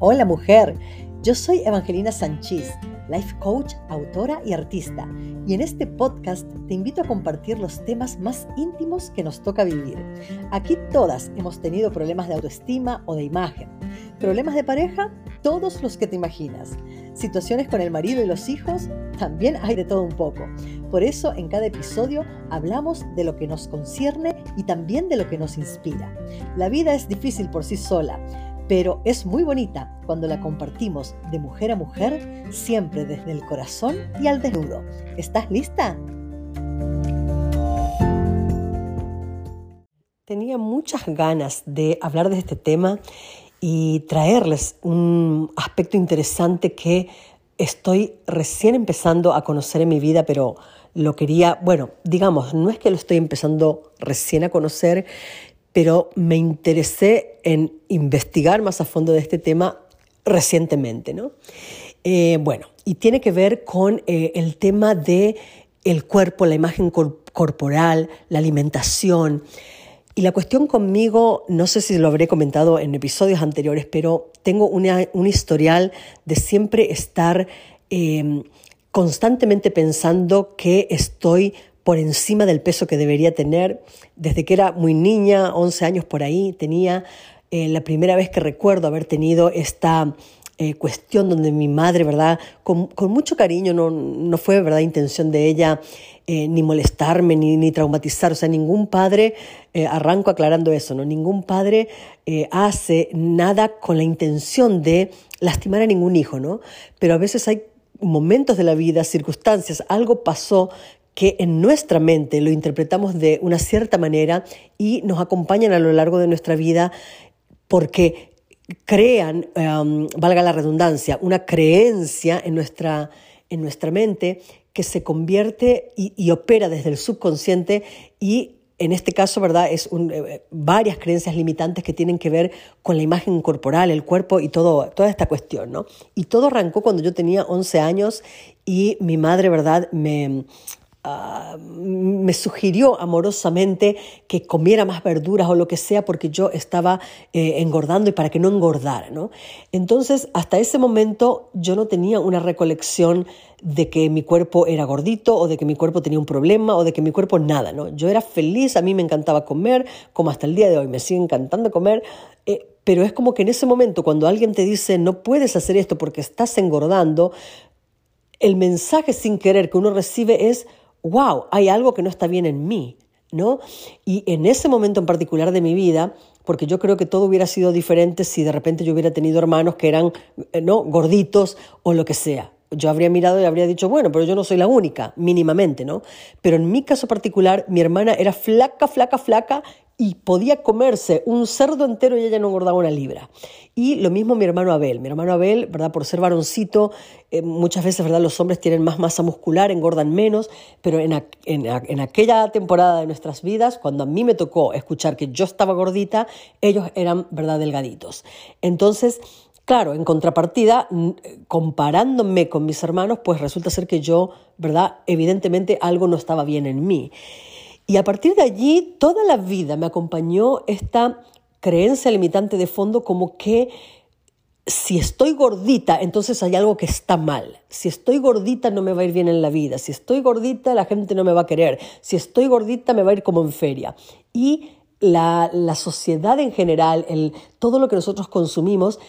Hola mujer, yo soy Evangelina Sánchez, life coach, autora y artista, y en este podcast te invito a compartir los temas más íntimos que nos toca vivir. Aquí todas hemos tenido problemas de autoestima o de imagen, problemas de pareja, todos los que te imaginas, situaciones con el marido y los hijos, también hay de todo un poco. Por eso en cada episodio hablamos de lo que nos concierne y también de lo que nos inspira. La vida es difícil por sí sola pero es muy bonita cuando la compartimos de mujer a mujer, siempre desde el corazón y al desnudo. ¿Estás lista? Tenía muchas ganas de hablar de este tema y traerles un aspecto interesante que estoy recién empezando a conocer en mi vida, pero lo quería, bueno, digamos, no es que lo estoy empezando recién a conocer, pero me interesé en investigar más a fondo de este tema recientemente, ¿no? Eh, bueno, y tiene que ver con eh, el tema de el cuerpo, la imagen corporal, la alimentación. Y la cuestión conmigo, no sé si lo habré comentado en episodios anteriores, pero tengo un historial de siempre estar eh, constantemente pensando que estoy por encima del peso que debería tener. Desde que era muy niña, 11 años por ahí, tenía eh, la primera vez que recuerdo haber tenido esta eh, cuestión donde mi madre, ¿verdad? Con, mucho cariño, no, no, fue, ¿verdad?, intención de ella eh, ni molestarme, ni, ni, traumatizar. O sea, ningún padre, arranco aclarando eso, ¿no? Ningún padre hace nada con la intención de lastimar a ningún hijo, ¿no? Pero a veces hay momentos de la vida, circunstancias, algo pasó que en nuestra mente lo interpretamos de una cierta manera y nos acompañan a lo largo de nuestra vida porque crean, um, valga la redundancia, una creencia en nuestra, en nuestra mente que se convierte y, opera desde el subconsciente y en este caso, ¿verdad? Es eh, varias creencias limitantes que tienen que ver con la imagen corporal, el cuerpo y todo, toda esta cuestión, ¿no? Y todo arrancó cuando yo tenía 11 años y mi madre, ¿verdad? Me, Ah, me sugirió amorosamente que comiera más verduras o lo que sea porque yo estaba eh, engordando y para que no engordara. ¿no? Entonces, hasta ese momento yo no tenía una recolección de que mi cuerpo era gordito o de que mi cuerpo tenía un problema o de que mi cuerpo nada. ¿no? Yo era feliz, a mí me encantaba comer, como hasta el día de hoy me sigue encantando comer. Eh, pero es como que en ese momento, cuando alguien te dice no puedes hacer esto porque estás engordando, el mensaje sin querer que uno recibe es wow, hay algo que no está bien en mí, ¿no? Y en ese momento en particular de mi vida, porque yo creo que todo hubiera sido diferente si de repente yo hubiera tenido hermanos que eran, eh, ¿no? Gorditos o lo que sea. Yo habría mirado y habría dicho, bueno, pero yo no soy la única, mínimamente, ¿no? Pero en mi caso particular, mi hermana era flaca, flaca, flaca y podía comerse un cerdo entero y ella no engordaba una libra. Y lo mismo mi hermano Abel. Mi hermano Abel, ¿verdad? Por ser varoncito, eh, muchas veces, ¿verdad? Los hombres tienen más masa muscular, engordan menos, pero en, en, aquella temporada de nuestras vidas, cuando a mí me tocó escuchar que yo estaba gordita, ellos eran, ¿verdad? Delgaditos. Entonces, Claro, en contrapartida, comparándome con mis hermanos, pues resulta ser que yo, ¿verdad? Evidentemente algo no estaba bien en mí. Y a partir de allí, toda la vida me acompañó esta creencia limitante de fondo como que si estoy gordita, entonces hay algo que está mal. Si estoy gordita, no me va a ir bien en la vida. Si estoy gordita, la gente no me va a querer. Si estoy gordita, me va a ir como en feria. Y la, sociedad en general, el, todo lo que nosotros consumimos,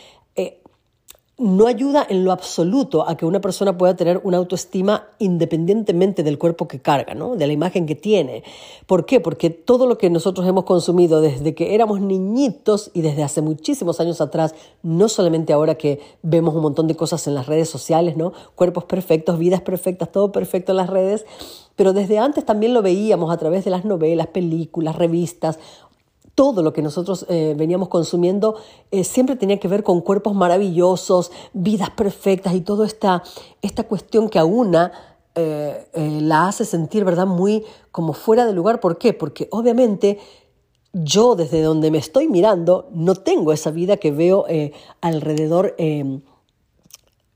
no ayuda en lo absoluto a que una persona pueda tener una autoestima independientemente del cuerpo que carga, ¿no? de la imagen que tiene. ¿Por qué? Porque todo lo que nosotros hemos consumido desde que éramos niñitos y desde hace muchísimos años atrás, no solamente ahora que vemos un montón de cosas en las redes sociales, ¿no? cuerpos perfectos, vidas perfectas, todo perfecto en las redes, pero desde antes también lo veíamos a través de las novelas, películas, revistas todo lo que nosotros eh, veníamos consumiendo eh, siempre tenía que ver con cuerpos maravillosos, vidas perfectas y toda esta, esta cuestión que a una eh, la hace sentir, ¿verdad?, muy como fuera de lugar. ¿Por qué? Porque obviamente yo desde donde me estoy mirando no tengo esa vida que veo alrededor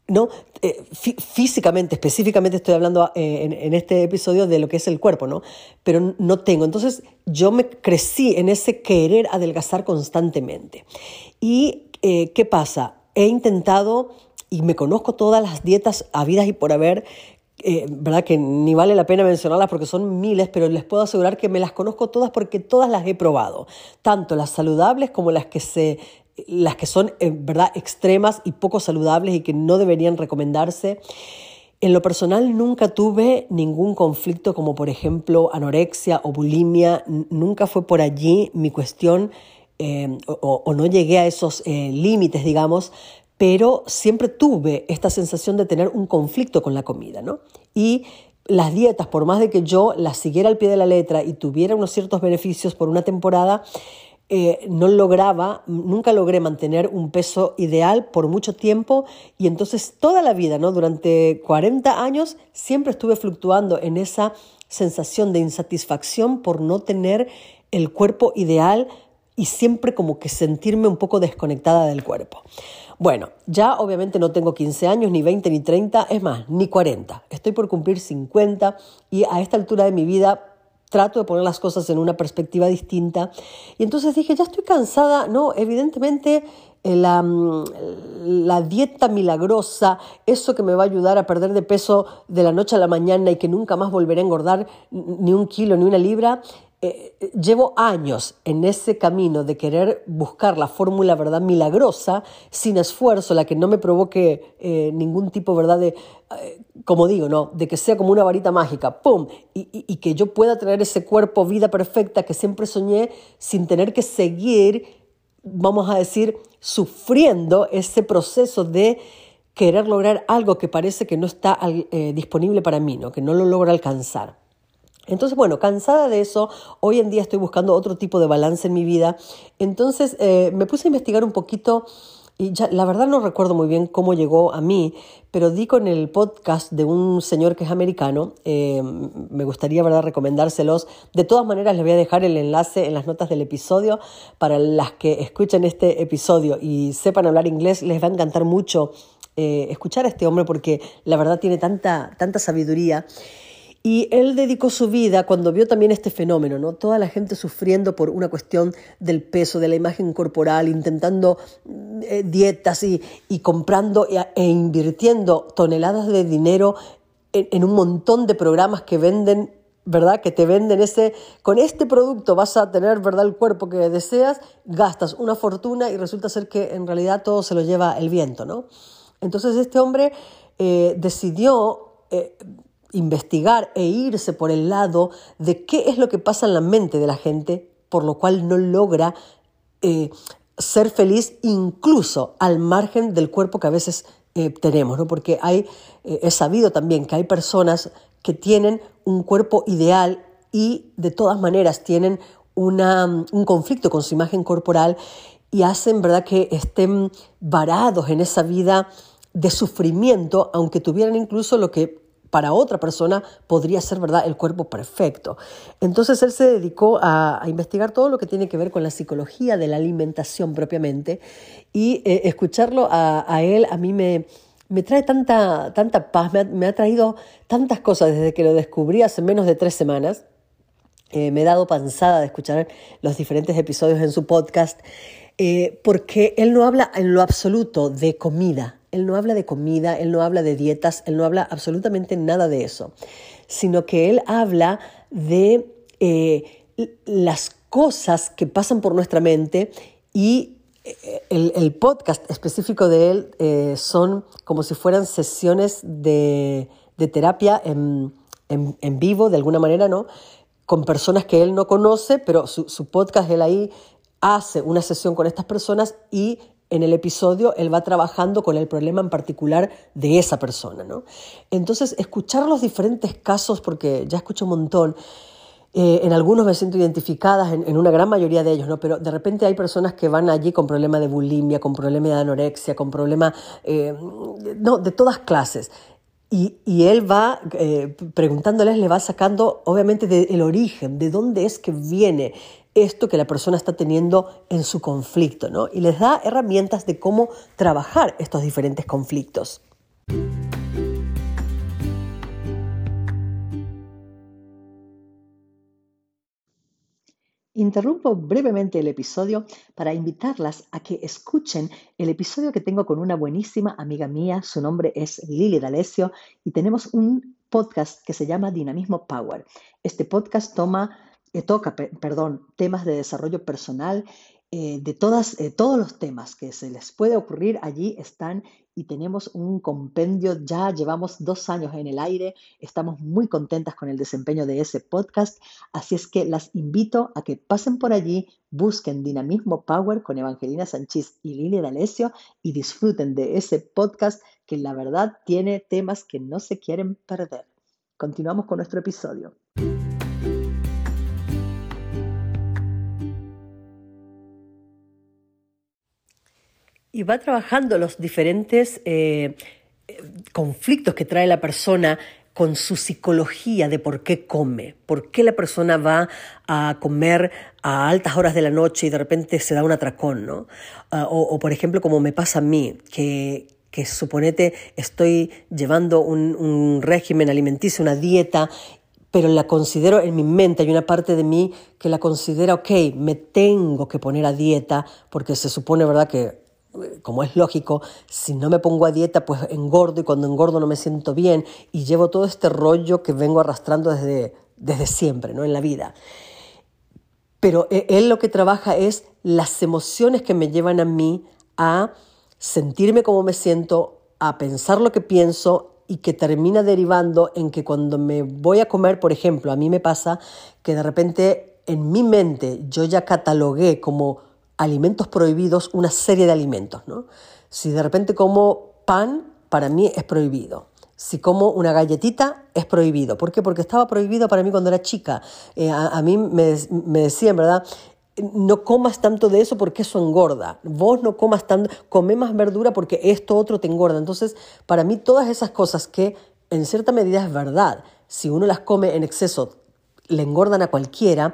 ¿no? Eh, físicamente, específicamente estoy hablando eh, en, este episodio de lo que es el cuerpo, ¿no? Pero no tengo. Entonces yo me crecí en ese querer adelgazar constantemente. ¿Y eh, qué pasa? he intentado y me conozco todas las dietas habidas y por haber, ¿verdad? Que ni vale la pena mencionarlas porque son miles, pero les puedo asegurar que me las conozco todas porque todas las he probado, tanto las saludables como las que se las que son eh, verdad extremas y poco saludables y que no deberían recomendarse. En lo personal nunca tuve ningún conflicto como por ejemplo anorexia o bulimia, nunca fue por allí mi cuestión eh, o, no llegué a esos límites, digamos, pero siempre tuve esta sensación de tener un conflicto con la comida, ¿no? Y las dietas, por más de que yo las siguiera al pie de la letra y tuviera unos ciertos beneficios por una temporada, eh, no lograba, nunca logré mantener un peso ideal por mucho tiempo y entonces toda la vida, ¿no? Durante 40 años siempre estuve fluctuando en esa sensación de insatisfacción por no tener el cuerpo ideal y siempre como que sentirme un poco desconectada del cuerpo. Bueno, ya obviamente no tengo 15 años, ni 20, ni 30, es más, ni 40. Estoy por cumplir 50 y a esta altura de mi vida trato de poner las cosas en una perspectiva distinta. Y entonces dije, ya estoy cansada, no, evidentemente eh, la, mm, la, dieta milagrosa, eso que me va a ayudar a perder de peso de la noche a la mañana y que nunca más volveré a engordar ni un kilo ni una libra, eh, llevo años en ese camino de querer buscar la fórmula, ¿verdad?, milagrosa, sin esfuerzo, la que no me provoque eh, ningún tipo, ¿verdad?, de, eh, como digo, ¿no?, de que sea como una varita mágica, ¡pum!, y, y, que yo pueda tener ese cuerpo, vida perfecta que siempre soñé, sin tener que seguir, vamos a decir, sufriendo ese proceso de querer lograr algo que parece que no está disponible para mí, ¿no?, que no lo logro alcanzar. Entonces, bueno, cansada de eso, hoy en día estoy buscando otro tipo de balance en mi vida. Entonces, eh, me puse a investigar un poquito y ya, la verdad no recuerdo muy bien cómo llegó a mí, pero di con el podcast de un señor que es americano. Eh, me gustaría ¿verdad? recomendárselos. De todas maneras, les voy a dejar el enlace en las notas del episodio para las que escuchen este episodio y sepan hablar inglés. Les va a encantar mucho eh, escuchar a este hombre porque la verdad tiene tanta, tanta sabiduría. Y él dedicó su vida cuando vio también este fenómeno, ¿no? Toda la gente sufriendo por una cuestión del peso, de la imagen corporal, intentando eh, dietas y, comprando e, e, invirtiendo toneladas de dinero en, un montón de programas que venden ¿verdad? Que te venden ese, con este producto vas a tener, ¿verdad? El cuerpo que deseas, gastas una fortuna y resulta ser que en realidad todo se lo lleva el viento, ¿no? Entonces este hombre eh, decidió eh, investigar e irse por el lado de qué es lo que pasa en la mente de la gente, por lo cual no logra eh, ser feliz incluso al margen del cuerpo que a veces eh, tenemos, ¿no? porque hay, eh, es sabido también que hay personas que tienen un cuerpo ideal y de todas maneras tienen una, un conflicto con su imagen corporal y hacen verdad que estén varados en esa vida de sufrimiento, aunque tuvieran incluso lo que para otra persona podría ser verdad el cuerpo perfecto. Entonces él se dedicó a, investigar todo lo que tiene que ver con la psicología de la alimentación propiamente y eh, escucharlo a, él a mí me, me trae tanta, tanta paz, me ha, traído tantas cosas desde que lo descubrí hace menos de tres semanas. Eh, me he dado panzada de escuchar los diferentes episodios en su podcast, eh, porque él no habla en lo absoluto de comida, él no habla de comida, él no habla de dietas, él no habla absolutamente nada de eso, sino que él habla de eh, las cosas que pasan por nuestra mente y eh, el, podcast específico de él eh, son como si fueran sesiones de, terapia en, vivo, de alguna manera, ¿no? Con personas que él no conoce, pero su, su podcast, él ahí hace una sesión con estas personas y en el episodio él va trabajando con el problema en particular de esa persona. ¿no? Entonces, escuchar los diferentes casos, porque ya escucho un montón, eh, en algunos me siento identificada, en, una gran mayoría de ellos, ¿no? pero de repente hay personas que van allí con problemas de bulimia, con problemas de anorexia, con problemas eh, no, de todas clases. Y, y, él va eh, preguntándoles, le va sacando obviamente del origen, de dónde es que viene esto que la persona está teniendo en su conflicto, ¿no? Y les da herramientas de cómo trabajar estos diferentes conflictos. Interrumpo brevemente el episodio para invitarlas a que escuchen el episodio que tengo con una buenísima amiga mía. Su nombre es Lili D'Alessio y tenemos un podcast que se llama Dinamismo Power. Este podcast toma, eh, toca perdón, temas de desarrollo personal eh, de todas, eh, todos los temas que se les puede ocurrir allí están y tenemos un compendio, ya llevamos dos años en el aire, estamos muy contentas con el desempeño de ese podcast, así es que las invito a que pasen por allí, busquen Dinamismo Power con Evangelina Sánchez y Lili D'Alessio y disfruten de ese podcast que la verdad tiene temas que no se quieren perder. Continuamos con nuestro episodio. Va trabajando los diferentes eh, conflictos que trae la persona con su psicología de por qué come, por qué la persona va a comer a altas horas de la noche y de repente se da un atracón, ¿no? Ah, o, por ejemplo, como me pasa a mí, que, que suponete estoy llevando un, un régimen alimenticio, una dieta, pero la considero en mi mente, hay una parte de mí que la considera, ok, me tengo que poner a dieta, porque se supone, ¿verdad?, que como es lógico, si no me pongo a dieta, pues engordo y cuando engordo no me siento bien y llevo todo este rollo que vengo arrastrando desde, desde siempre, ¿no? En la vida. Pero e, él lo que trabaja es las emociones que me llevan a mí a sentirme como me siento, a pensar lo que pienso y que termina derivando en que cuando me voy a comer, por ejemplo, a mí me pasa que de repente en mi mente yo ya catalogué como alimentos prohibidos una serie de alimentos. ¿no? Si de repente como pan, para mí es prohibido. Si como una galletita, es prohibido. ¿Por qué? Porque estaba prohibido para mí cuando era chica. Eh, a, mí me, me decían, ¿verdad? no comas tanto de eso porque eso engorda. Vos no comas tanto, come más verdura porque esto otro te engorda. Entonces, para mí todas esas cosas que en cierta medida es verdad, si uno las come en exceso, le engordan a cualquiera,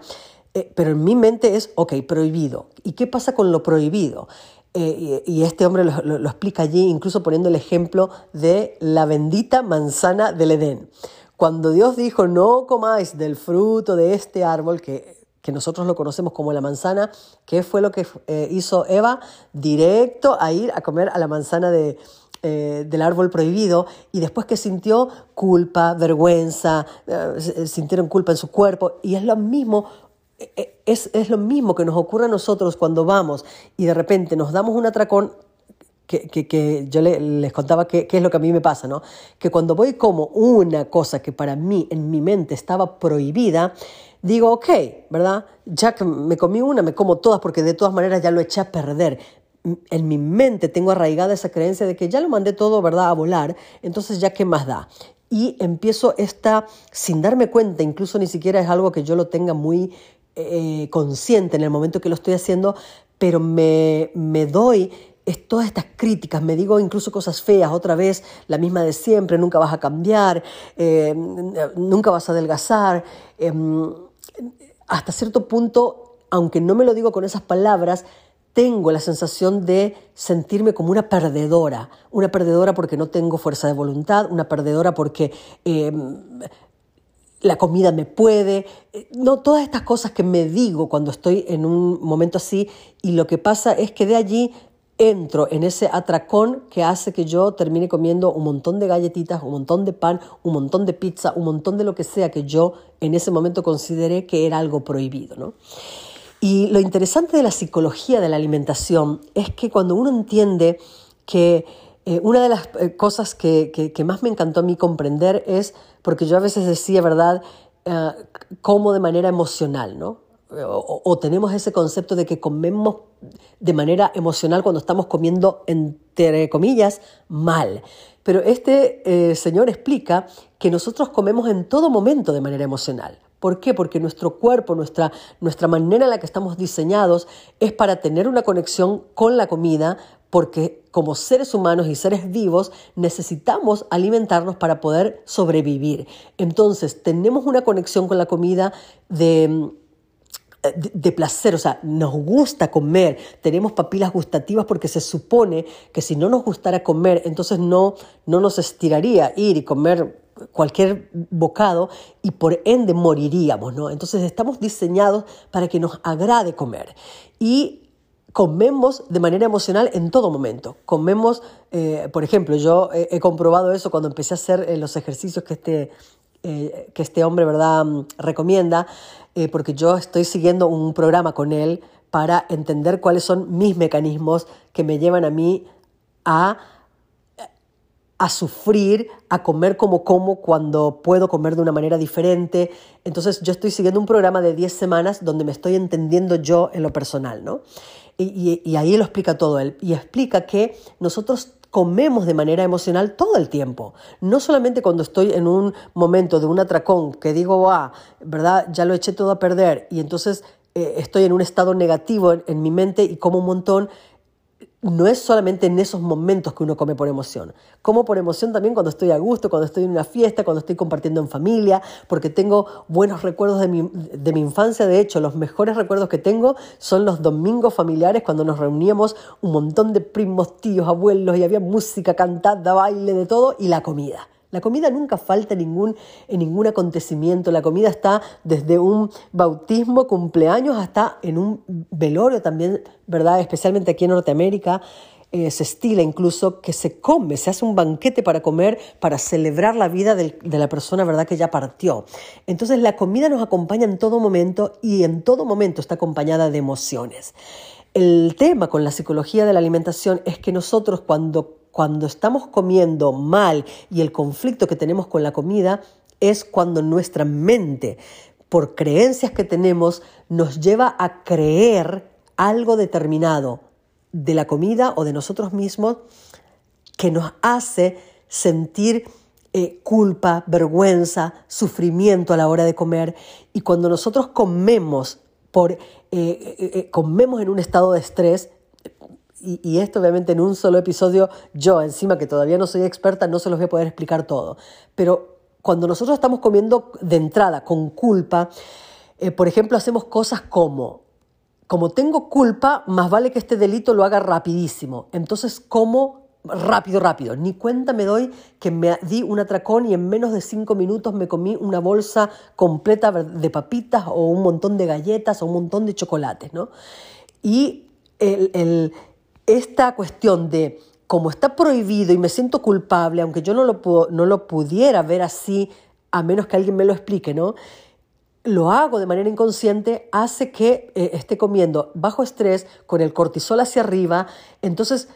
eh, pero en mi mente es, ok, prohibido. ¿Y qué pasa con lo prohibido? Eh, y, este hombre lo, explica allí, incluso poniendo el ejemplo de la bendita manzana del Edén. Cuando Dios dijo, no comáis del fruto de este árbol, que, que nosotros lo conocemos como la manzana, ¿qué fue lo que eh, hizo Eva? Directo a ir a comer a la manzana de, del árbol prohibido y después que sintió culpa, vergüenza, sintieron culpa en su cuerpo y es lo mismo es, es, lo mismo que nos ocurre a nosotros cuando vamos y de repente nos damos un atracón, que, que, que yo les contaba qué es lo que a mí me pasa, ¿no? Que cuando voy como una cosa que para mí en mi mente estaba prohibida, digo, ok, ¿verdad? Ya que me comí una, me como todas porque de todas maneras ya lo eché a perder. En mi mente tengo arraigada esa creencia de que ya lo mandé todo, ¿verdad?, a volar, entonces ya qué más da y empiezo esta, sin darme cuenta, incluso ni siquiera es algo que yo lo tenga muy eh, consciente en el momento que lo estoy haciendo, pero me, me doy todas estas críticas, me digo incluso cosas feas, otra vez la misma de siempre, nunca vas a cambiar, eh, nunca vas a adelgazar. Em, hasta cierto punto, aunque no me lo digo con esas palabras, tengo la sensación de sentirme como una perdedora, una perdedora porque no tengo fuerza de voluntad, una perdedora porque em, la comida me puede, eh, no todas estas cosas que me digo cuando estoy en un momento así y lo que pasa es que de allí entro en ese atracón que hace que yo termine comiendo un montón de galletitas, un montón de pan, un montón de pizza, un montón de lo que sea que yo en ese momento consideré que era algo prohibido. ¿no? Y lo interesante de la psicología de la alimentación es que cuando uno entiende que eh, una de las eh, cosas que, más me encantó a mí comprender es, porque yo a veces decía, ¿verdad?, uh, como de manera emocional, ¿no? O, tenemos ese concepto de que comemos de manera emocional cuando estamos comiendo, entre comillas, mal. Pero este señor explica que nosotros comemos en todo momento de manera emocional. ¿Por qué? Porque nuestro cuerpo, nuestra, nuestra manera en la que estamos diseñados es para tener una conexión con la comida, porque como seres humanos y seres vivos necesitamos alimentarnos para poder sobrevivir. Entonces, tenemos una conexión con la comida de, de, placer, o sea, nos gusta comer, tenemos papilas gustativas porque se supone que si no nos gustara comer, entonces no, no nos estiraría ir y comer cualquier bocado y por ende moriríamos, ¿no? Entonces estamos diseñados para que nos agrade comer y comemos de manera emocional en todo momento. Comemos, eh, por ejemplo, yo he, comprobado eso cuando empecé a hacer eh, los ejercicios que este, eh, que este hombre, ¿verdad?, mm, recomienda, porque yo estoy siguiendo un programa con él para entender cuáles son mis mecanismos que me llevan a mí a a sufrir, a comer como como cuando puedo comer de una manera diferente. Entonces yo estoy siguiendo un programa de 10 semanas donde me estoy entendiendo yo en lo personal, ¿no? Y, ahí lo explica todo él. Y explica que nosotros comemos de manera emocional todo el tiempo. No solamente cuando estoy en un momento de un atracón que digo, ah, ¿verdad? Ya lo eché todo a perder y entonces eh, estoy en un estado negativo en mi mente y como un montón no es solamente en esos momentos que uno come por emoción. Como por emoción también cuando estoy a gusto, cuando estoy en una fiesta, cuando estoy compartiendo en familia, porque tengo buenos recuerdos de mi, de mi infancia. De hecho, los mejores recuerdos que tengo son los domingos familiares cuando nos reuníamos un montón de primos, tíos, abuelos y había música, cantada, baile, de todo y la comida. La comida nunca falta en ningún, en ningún acontecimiento. La comida está desde un bautismo, cumpleaños, hasta en un velorio también, ¿verdad? Especialmente aquí en Norteamérica. Eh, se estila incluso que se come, se hace un banquete para comer, para celebrar la vida de la persona, ¿verdad?, que ya partió. Entonces la comida nos acompaña en todo momento y en todo momento está acompañada de emociones. El tema con la psicología de la alimentación es que nosotros cuando cuando estamos comiendo mal y el conflicto que tenemos con la comida es cuando nuestra mente, por creencias que tenemos, nos lleva a creer algo determinado de la comida o de nosotros mismos que nos hace sentir eh, culpa, vergüenza, sufrimiento a la hora de comer. Y cuando nosotros comemos, por, eh, eh, comemos en un estado de estrés, y, esto obviamente en un solo episodio, yo encima que todavía no soy experta, no se los voy a poder explicar todo. Pero cuando nosotros estamos comiendo de entrada con culpa, eh, por ejemplo, hacemos cosas como, como tengo culpa, más vale que este delito lo haga rapidísimo. Entonces como rápido, rápido. Ni cuenta me doy que me di un atracón y en menos de cinco minutos me comí una bolsa completa de papitas o un montón de galletas o un montón de chocolates, ¿no? Y el esta cuestión de como está prohibido y me siento culpable, aunque yo no lo, no lo pudiera ver así, a menos que alguien me lo explique, ¿no? Lo hago de manera inconsciente, hace que eh, esté comiendo bajo estrés, con el cortisol hacia arriba, entonces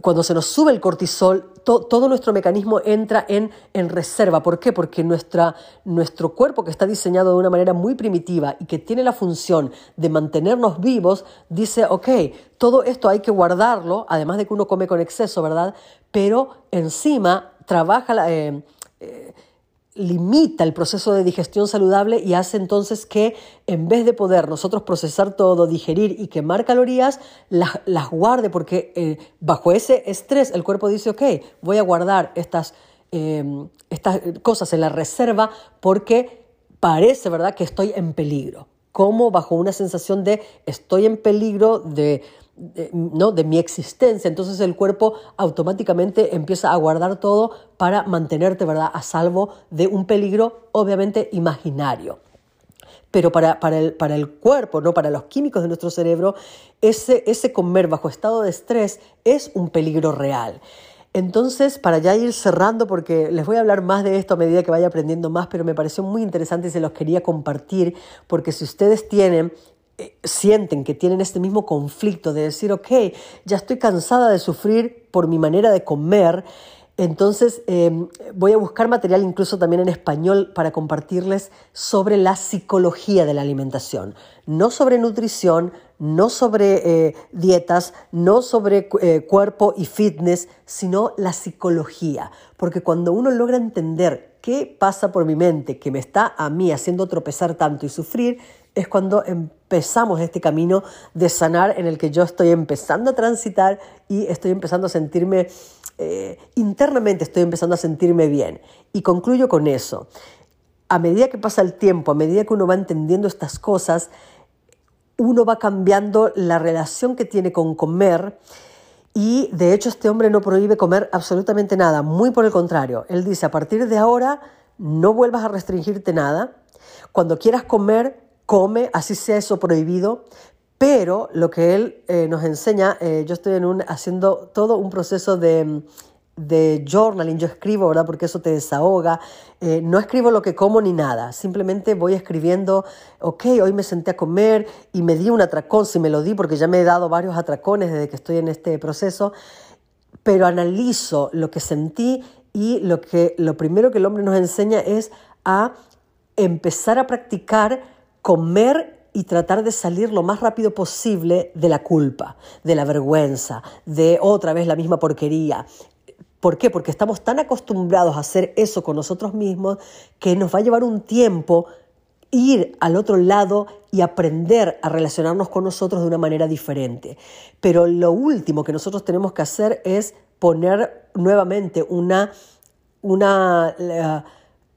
cuando se nos sube el cortisol, todo nuestro mecanismo entra en, en reserva. ¿Por qué? Porque nuestra, nuestro cuerpo, que está diseñado de una manera muy primitiva y que tiene la función de mantenernos vivos, dice, ok, todo esto hay que guardarlo, además de que uno come con exceso, ¿verdad? Pero encima trabaja la... Eh, limita el proceso de digestión saludable y hace entonces que en vez de poder nosotros procesar todo, digerir y quemar calorías, las, guarde porque eh, bajo ese estrés el cuerpo dice, ok, voy a guardar estas, em, estas cosas en la reserva porque parece, ¿verdad?, que estoy en peligro. Como bajo una sensación de estoy en peligro de de, ¿no? de mi existencia. Entonces el cuerpo automáticamente empieza a guardar todo para mantenerte ¿verdad? a salvo de un peligro obviamente imaginario. Pero para, para, el, para el cuerpo, ¿no? para los químicos de nuestro cerebro, ese, ese comer bajo estado de estrés es un peligro real. Entonces, para ya ir cerrando, porque les voy a hablar más de esto a medida que vaya aprendiendo más, pero me pareció muy interesante y se los quería compartir, porque si ustedes tienen sienten que tienen este mismo conflicto de decir, ok, ya estoy cansada de sufrir por mi manera de comer, entonces em, voy a buscar material incluso también en español para compartirles sobre la psicología de la alimentación, no sobre nutrición, no sobre eh, dietas, no sobre eh, cuerpo y fitness, sino la psicología, porque cuando uno logra entender qué pasa por mi mente que me está a mí haciendo tropezar tanto y sufrir, es cuando empezamos este camino de sanar en el que yo estoy empezando a transitar y estoy empezando a sentirme, eh, internamente estoy empezando a sentirme bien. Y concluyo con eso. A medida que pasa el tiempo, a medida que uno va entendiendo estas cosas, uno va cambiando la relación que tiene con comer Y de hecho este hombre no prohíbe comer absolutamente nada, muy por el contrario. Él dice, a partir de ahora no vuelvas a restringirte nada. Cuando quieras comer, come, así sea eso prohibido. Pero lo que él eh, nos enseña, eh, yo estoy haciendo todo un proceso de de journaling, yo escribo, ¿verdad? Porque eso te desahoga. Eh, no escribo lo que como ni nada, simplemente voy escribiendo, ok, hoy me senté a comer y me di un atracón, si me lo di, porque ya me he dado varios atracones desde que estoy en este proceso, pero analizo lo que sentí y lo, que, lo primero que el hombre nos enseña es a empezar a practicar comer y tratar de salir lo más rápido posible de la culpa, de la vergüenza, de otra vez la misma porquería, ¿Por qué? Porque estamos tan acostumbrados a hacer eso con nosotros mismos que nos va a llevar un tiempo ir al otro lado y aprender a relacionarnos con nosotros de una manera diferente. Pero lo último que nosotros tenemos que hacer es poner nuevamente una, una,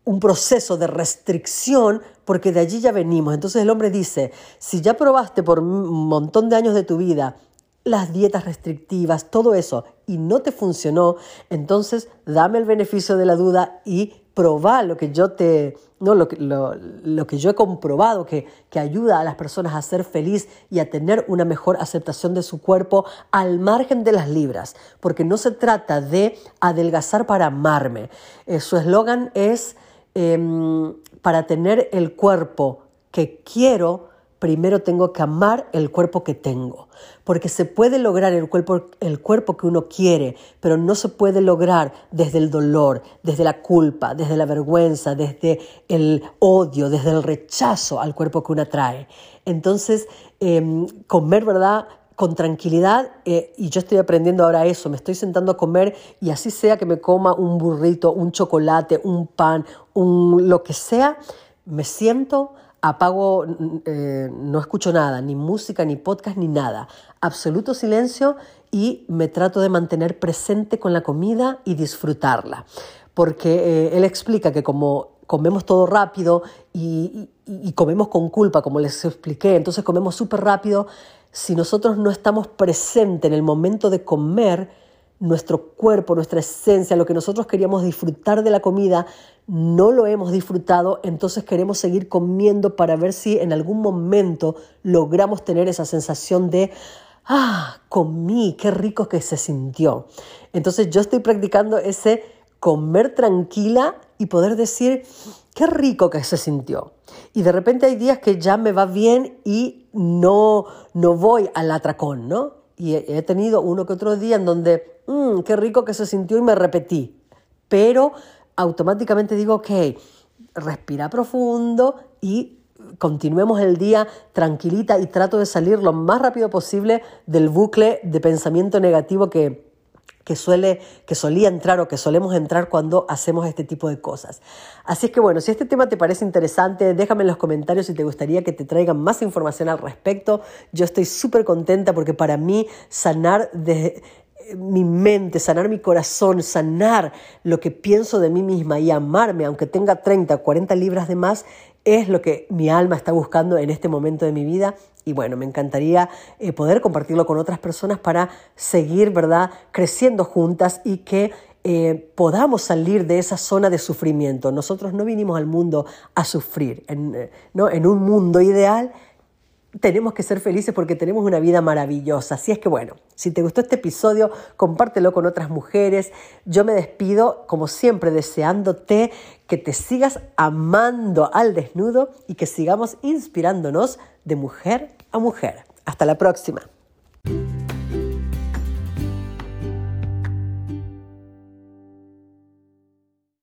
un proceso de restricción porque de allí ya venimos. Entonces el hombre dice, si ya probaste por un montón de años de tu vida las dietas restrictivas, todo eso, y no te funcionó, entonces dame el beneficio de la duda y probá lo que yo te, no, lo, lo, que yo he comprobado que, que ayuda a las personas a ser feliz y a tener una mejor aceptación de su cuerpo al margen de las libras, porque no se trata de adelgazar para amarme. Eh, su eslogan es em, para tener el cuerpo que quiero, primero tengo que amar el cuerpo que tengo, porque se puede lograr el cuerpo, el cuerpo que uno quiere, pero no se puede lograr desde el dolor, desde la culpa, desde la vergüenza, desde el odio, desde el rechazo al cuerpo que uno trae. Entonces, em, comer, ¿verdad? Con tranquilidad, eh, y yo estoy aprendiendo ahora eso, me estoy sentando a comer y así sea que me coma un burrito, un chocolate, un pan, un lo que sea, me siento, apago, eh, no escucho nada, ni música, ni podcast, ni nada. Absoluto silencio y me trato de mantener presente con la comida y disfrutarla. Porque eh, él explica que como comemos todo rápido y, y comemos con culpa, como les expliqué, entonces comemos súper rápido, si nosotros no estamos presentes en el momento de comer, nuestro cuerpo, nuestra esencia, lo que nosotros queríamos disfrutar de la comida, no lo hemos disfrutado, entonces queremos seguir comiendo para ver si en algún momento logramos tener esa sensación de, ah, comí, qué rico que se sintió. Entonces yo estoy practicando ese comer tranquila y poder decir, qué rico que se sintió. Y de repente hay días que ya me va bien y no, no voy al atracón, ¿no? Y he tenido uno que otro día en donde, mmm, qué rico que se sintió y me repetí. Pero automáticamente digo, ok, respira profundo y continuemos el día tranquilita y trato de salir lo más rápido posible del bucle de pensamiento negativo que, que, suele, que solía entrar o que solemos entrar cuando hacemos este tipo de cosas. Así es que bueno, si este tema te parece interesante, déjame en los comentarios si te gustaría que te traigan más información al respecto. Yo estoy súper contenta porque para mí sanar de mi mente, sanar mi corazón, sanar lo que pienso de mí misma y amarme, aunque tenga 30 o 40 libras de más, es lo que mi alma está buscando en este momento de mi vida. Y bueno, me encantaría eh, poder compartirlo con otras personas para seguir, ¿verdad?, creciendo juntas y que eh, podamos salir de esa zona de sufrimiento. Nosotros no vinimos al mundo a sufrir, eh, ¿no? en un mundo ideal tenemos que ser felices porque tenemos una vida maravillosa. Así es que bueno, si te gustó este episodio, compártelo con otras mujeres. Yo me despido, como siempre, deseándote que te sigas amando al desnudo y que sigamos inspirándonos de mujer a mujer. Hasta la próxima.